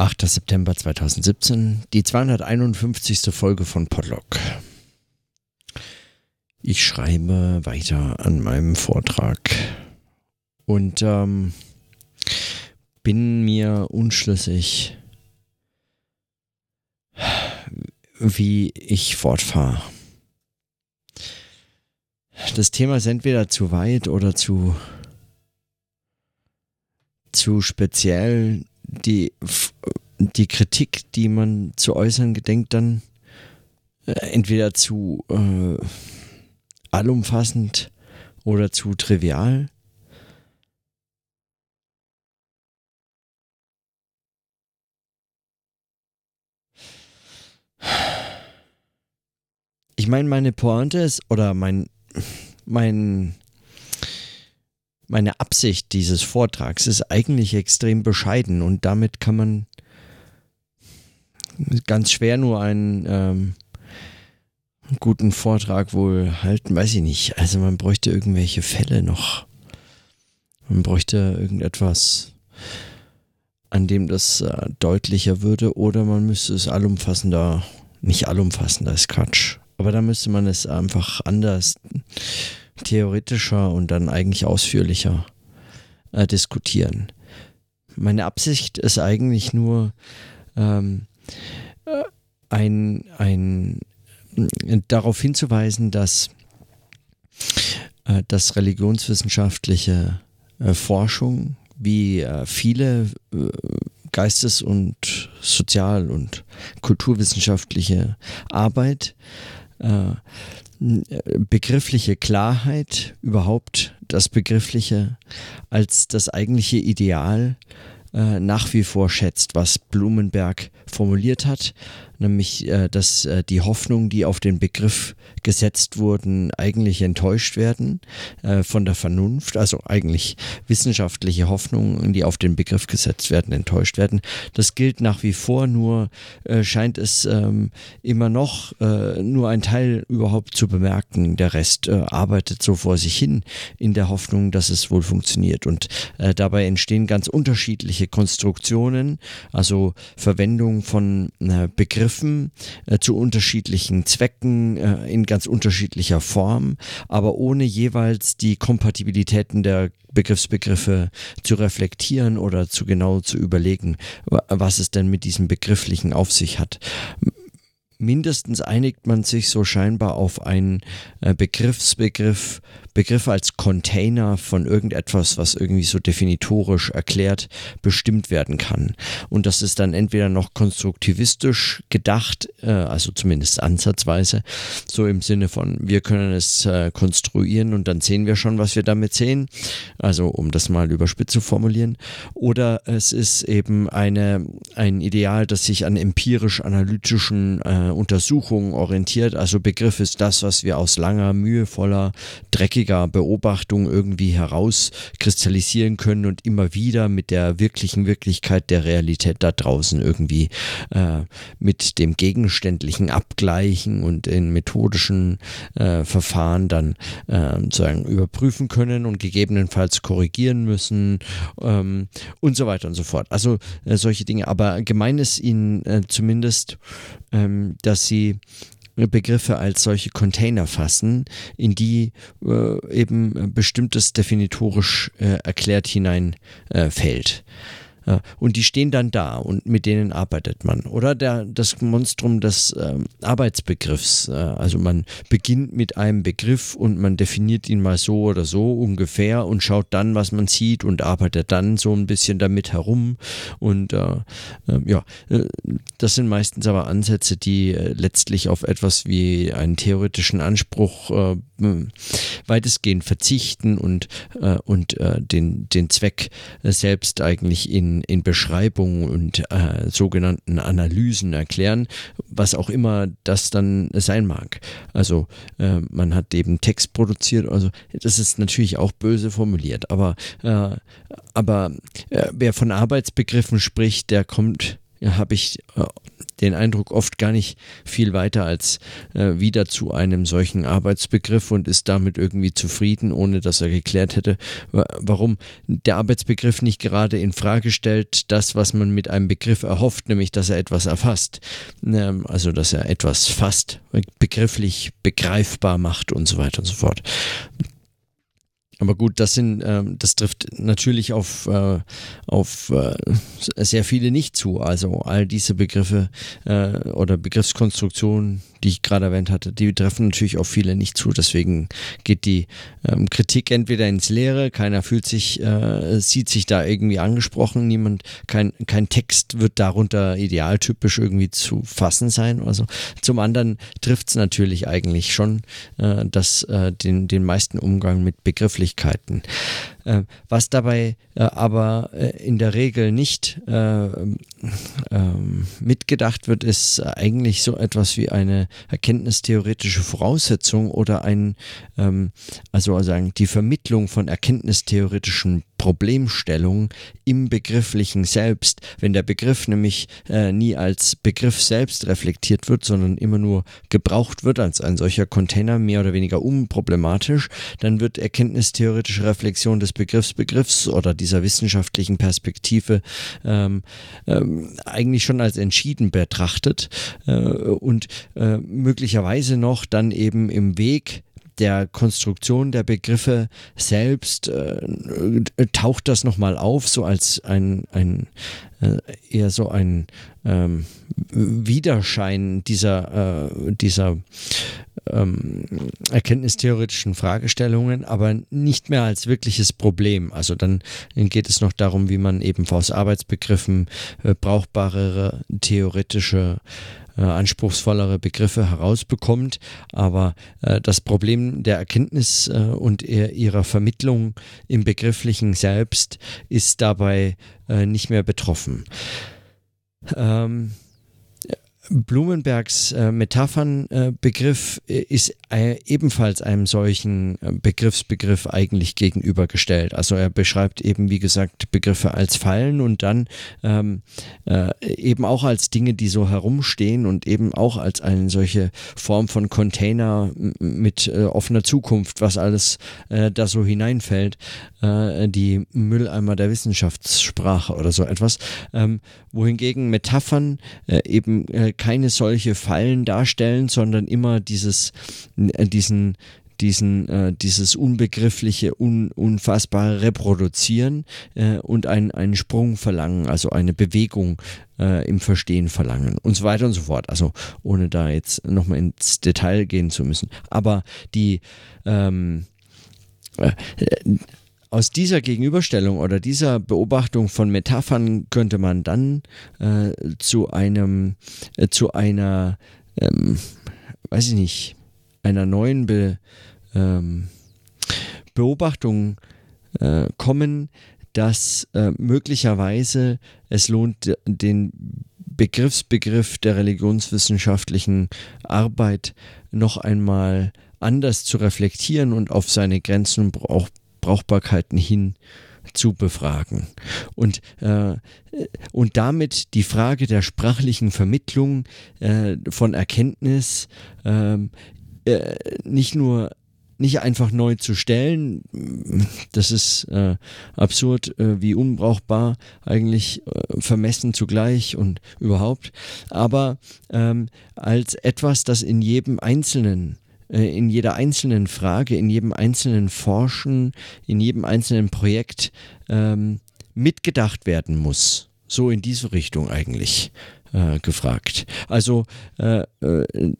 8. September 2017, die 251. Folge von Podlock. Ich schreibe weiter an meinem Vortrag und ähm, bin mir unschlüssig, wie ich fortfahre. Das Thema ist entweder zu weit oder zu zu speziell die, die Kritik, die man zu äußern gedenkt, dann äh, entweder zu äh, allumfassend oder zu trivial. Ich meine, meine Pointe ist, oder mein, mein meine Absicht dieses Vortrags ist eigentlich extrem bescheiden und damit kann man ganz schwer nur einen ähm, guten Vortrag wohl halten, weiß ich nicht. Also man bräuchte irgendwelche Fälle noch. Man bräuchte irgendetwas, an dem das äh, deutlicher würde oder man müsste es allumfassender, nicht allumfassender ist Quatsch. Aber da müsste man es einfach anders theoretischer und dann eigentlich ausführlicher äh, diskutieren. Meine Absicht ist eigentlich nur ähm, äh, ein, ein, äh, darauf hinzuweisen, dass, äh, dass religionswissenschaftliche äh, Forschung wie äh, viele geistes- und sozial- und kulturwissenschaftliche Arbeit begriffliche Klarheit, überhaupt das Begriffliche als das eigentliche Ideal äh, nach wie vor schätzt, was Blumenberg formuliert hat, nämlich äh, dass äh, die Hoffnung, die auf den Begriff gesetzt wurden, eigentlich enttäuscht werden äh, von der Vernunft, also eigentlich wissenschaftliche Hoffnungen, die auf den Begriff gesetzt werden, enttäuscht werden. Das gilt nach wie vor, nur äh, scheint es ähm, immer noch äh, nur ein Teil überhaupt zu bemerken. Der Rest äh, arbeitet so vor sich hin in der Hoffnung, dass es wohl funktioniert. Und dabei entstehen ganz unterschiedliche Konstruktionen, also Verwendung von äh, Begriffen zu unterschiedlichen Zwecken in ganz unterschiedlicher Form, aber ohne jeweils die Kompatibilitäten der Begriffsbegriffe zu reflektieren oder zu genau zu überlegen, was es denn mit diesem Begrifflichen auf sich hat mindestens einigt man sich so scheinbar auf einen äh, Begriffsbegriff, Begriff als Container von irgendetwas, was irgendwie so definitorisch erklärt bestimmt werden kann. Und das ist dann entweder noch konstruktivistisch gedacht, äh, also zumindest ansatzweise, so im Sinne von, wir können es äh, konstruieren und dann sehen wir schon, was wir damit sehen. Also um das mal überspitzt zu formulieren. Oder es ist eben eine, ein Ideal, das sich an empirisch-analytischen äh, Untersuchungen orientiert. Also Begriff ist das, was wir aus langer, mühevoller, dreckiger Beobachtung irgendwie herauskristallisieren können und immer wieder mit der wirklichen Wirklichkeit der Realität da draußen irgendwie äh, mit dem gegenständlichen Abgleichen und in methodischen äh, Verfahren dann äh, sozusagen überprüfen können und gegebenenfalls korrigieren müssen ähm, und so weiter und so fort. Also äh, solche Dinge. Aber gemein ist ihnen äh, zumindest, ähm, dass sie Begriffe als solche Container fassen, in die äh, eben bestimmtes definitorisch äh, erklärt hineinfällt. Äh, und die stehen dann da und mit denen arbeitet man. Oder der, das Monstrum des äh, Arbeitsbegriffs. Äh, also man beginnt mit einem Begriff und man definiert ihn mal so oder so ungefähr und schaut dann, was man sieht und arbeitet dann so ein bisschen damit herum. Und äh, ähm, ja, äh, das sind meistens aber Ansätze, die äh, letztlich auf etwas wie einen theoretischen Anspruch äh, weitestgehend verzichten und, und den, den Zweck selbst eigentlich in in, Beschreibungen und äh, sogenannten Analysen erklären, was auch immer das dann sein mag. Also äh, man hat eben Text produziert, also das ist natürlich auch böse formuliert, aber, äh, aber äh, wer von Arbeitsbegriffen spricht, der kommt, ja, habe ich äh, den Eindruck oft gar nicht viel weiter als äh, wieder zu einem solchen Arbeitsbegriff und ist damit irgendwie zufrieden, ohne dass er geklärt hätte, warum der Arbeitsbegriff nicht gerade in Frage stellt, das, was man mit einem Begriff erhofft, nämlich dass er etwas erfasst. Ähm, also dass er etwas fasst, begrifflich begreifbar macht und so weiter und so fort. Aber gut, das sind, ähm, das trifft natürlich auf, äh, auf äh, sehr viele nicht zu. Also all diese Begriffe äh, oder Begriffskonstruktionen, die ich gerade erwähnt hatte, die treffen natürlich auf viele nicht zu. Deswegen geht die ähm, Kritik entweder ins Leere, keiner fühlt sich, äh, sieht sich da irgendwie angesprochen, niemand, kein, kein Text wird darunter idealtypisch irgendwie zu fassen sein. Also zum anderen trifft es natürlich eigentlich schon, äh, dass äh, den, den meisten Umgang mit Begrifflichkeiten. Äh, was dabei äh, aber äh, in der Regel nicht äh, ähm, mitgedacht wird, ist eigentlich so etwas wie eine erkenntnistheoretische Voraussetzung oder ein, ähm, also sagen, die Vermittlung von erkenntnistheoretischen Problemstellung im begrifflichen Selbst. Wenn der Begriff nämlich äh, nie als Begriff selbst reflektiert wird, sondern immer nur gebraucht wird als ein solcher Container, mehr oder weniger unproblematisch, dann wird erkenntnistheoretische Reflexion des Begriffsbegriffs oder dieser wissenschaftlichen Perspektive ähm, ähm, eigentlich schon als entschieden betrachtet äh, und äh, möglicherweise noch dann eben im Weg der Konstruktion der Begriffe selbst äh, taucht das nochmal auf, so als ein, ein äh, eher so ein ähm, Widerschein dieser, äh, dieser ähm, erkenntnistheoretischen Fragestellungen, aber nicht mehr als wirkliches Problem. Also dann geht es noch darum, wie man eben aus Arbeitsbegriffen äh, brauchbarere theoretische äh, anspruchsvollere Begriffe herausbekommt. Aber äh, das Problem der Erkenntnis äh, und ihrer Vermittlung im begrifflichen Selbst ist dabei äh, nicht mehr betroffen. Ähm, Blumenbergs äh, Metaphernbegriff äh, ist äh, ebenfalls einem solchen äh, Begriffsbegriff eigentlich gegenübergestellt. Also er beschreibt eben, wie gesagt, Begriffe als Fallen und dann ähm, äh, eben auch als Dinge, die so herumstehen und eben auch als eine solche Form von Container mit äh, offener Zukunft, was alles da so hineinfällt, die Mülleimer der Wissenschaftssprache oder so etwas. Ähm, wohingegen Metaphern eben keine solche Fallen darstellen, sondern immer dieses, äh, diesen, diesen, äh, dieses unbegriffliche, un, unfassbare Reproduzieren äh, und ein, einen Sprung verlangen, also eine Bewegung äh, im Verstehen verlangen und so weiter und so fort. Also ohne da jetzt nochmal ins Detail gehen zu müssen. Aber die ähm, äh, aus dieser Gegenüberstellung oder dieser Beobachtung von Metaphern könnte man dann äh, zu einem, äh, zu einer, ähm, weiß ich nicht, einer neuen Be, ähm, Beobachtung äh, kommen, dass äh, möglicherweise es lohnt, den Begriffsbegriff der religionswissenschaftlichen Arbeit noch einmal anders zu reflektieren und auf seine Grenzen auch Brauchbarkeiten hin zu befragen. Und, äh, und damit die Frage der sprachlichen Vermittlung äh, von Erkenntnis ähm, äh, nicht nur nicht einfach neu zu stellen, das ist äh, absurd, äh, wie unbrauchbar, eigentlich äh, vermessen zugleich und überhaupt, aber ähm, als etwas, das in jedem Einzelnen in jeder einzelnen Frage, in jedem einzelnen Forschen, in jedem einzelnen Projekt ähm, mitgedacht werden muss. So in diese Richtung eigentlich äh, gefragt. Also äh, äh,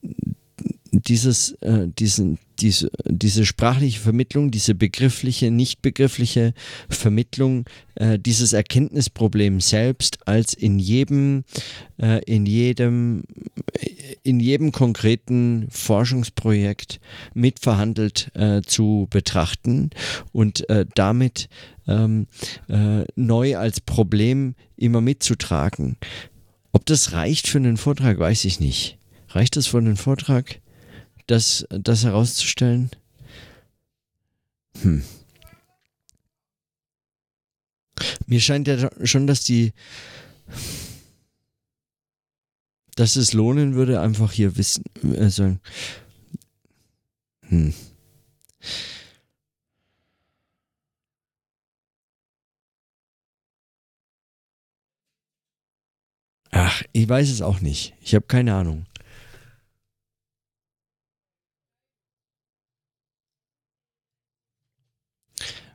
dieses, äh, diesen, diese, diese sprachliche Vermittlung, diese begriffliche, nicht begriffliche Vermittlung äh, dieses Erkenntnisproblem selbst als in jedem, äh, in jedem, in jedem konkreten Forschungsprojekt mitverhandelt äh, zu betrachten und äh, damit ähm, äh, neu als Problem immer mitzutragen. Ob das reicht für einen Vortrag, weiß ich nicht. Reicht das für einen Vortrag? das, das herauszustellen? Hm. Mir scheint ja schon, dass die dass es lohnen würde, einfach hier wissen, sagen. Hm. Ach, ich weiß es auch nicht. Ich habe keine Ahnung.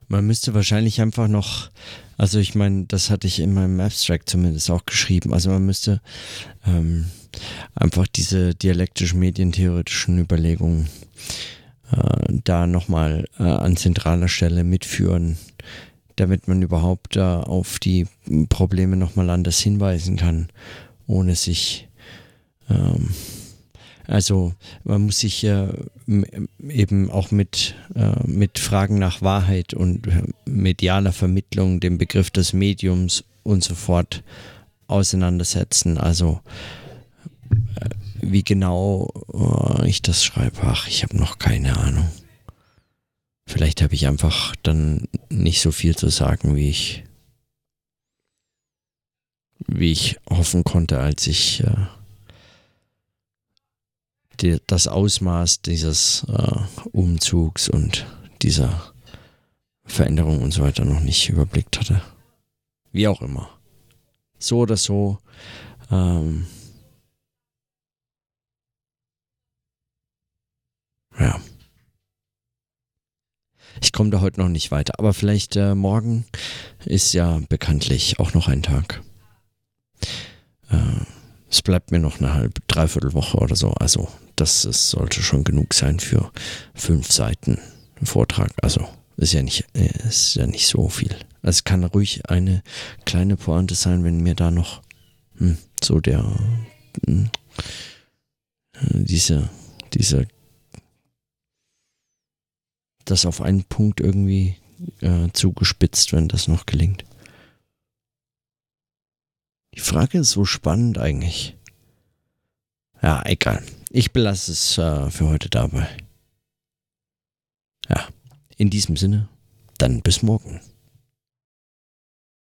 Man müsste wahrscheinlich einfach noch, also ich meine, das hatte ich in meinem Abstract zumindest auch geschrieben, also man müsste ähm, einfach diese dialektisch-medientheoretischen Überlegungen äh, da nochmal äh, an zentraler Stelle mitführen, damit man überhaupt äh, auf die Probleme nochmal anders hinweisen kann, ohne sich ähm, also man muss sich äh, eben auch mit, äh, mit Fragen nach Wahrheit und äh, medialer Vermittlung, dem Begriff des Mediums und so fort auseinandersetzen. Also äh, wie genau äh, ich das schreibe, ach, ich habe noch keine Ahnung. Vielleicht habe ich einfach dann nicht so viel zu sagen, wie ich wie ich hoffen konnte, als ich äh, die, das Ausmaß dieses äh, Umzugs und dieser Veränderung und so weiter noch nicht überblickt hatte. Wie auch immer. So oder so. Ähm, ja. Ich komme da heute noch nicht weiter, aber vielleicht äh, morgen ist ja bekanntlich auch noch ein Tag. Äh, es bleibt mir noch eine halbe, dreiviertel Woche oder so. Also das ist, sollte schon genug sein für fünf Seiten Vortrag. Also ist ja nicht, äh, ist ja nicht so viel. Es kann ruhig eine kleine Pointe sein, wenn mir da noch hm, so der hm, diese, diese das auf einen Punkt irgendwie äh, zugespitzt, wenn das noch gelingt. Die Frage ist so spannend eigentlich. Ja, egal. Ich belasse es äh, für heute dabei. Ja, in diesem Sinne, dann bis morgen.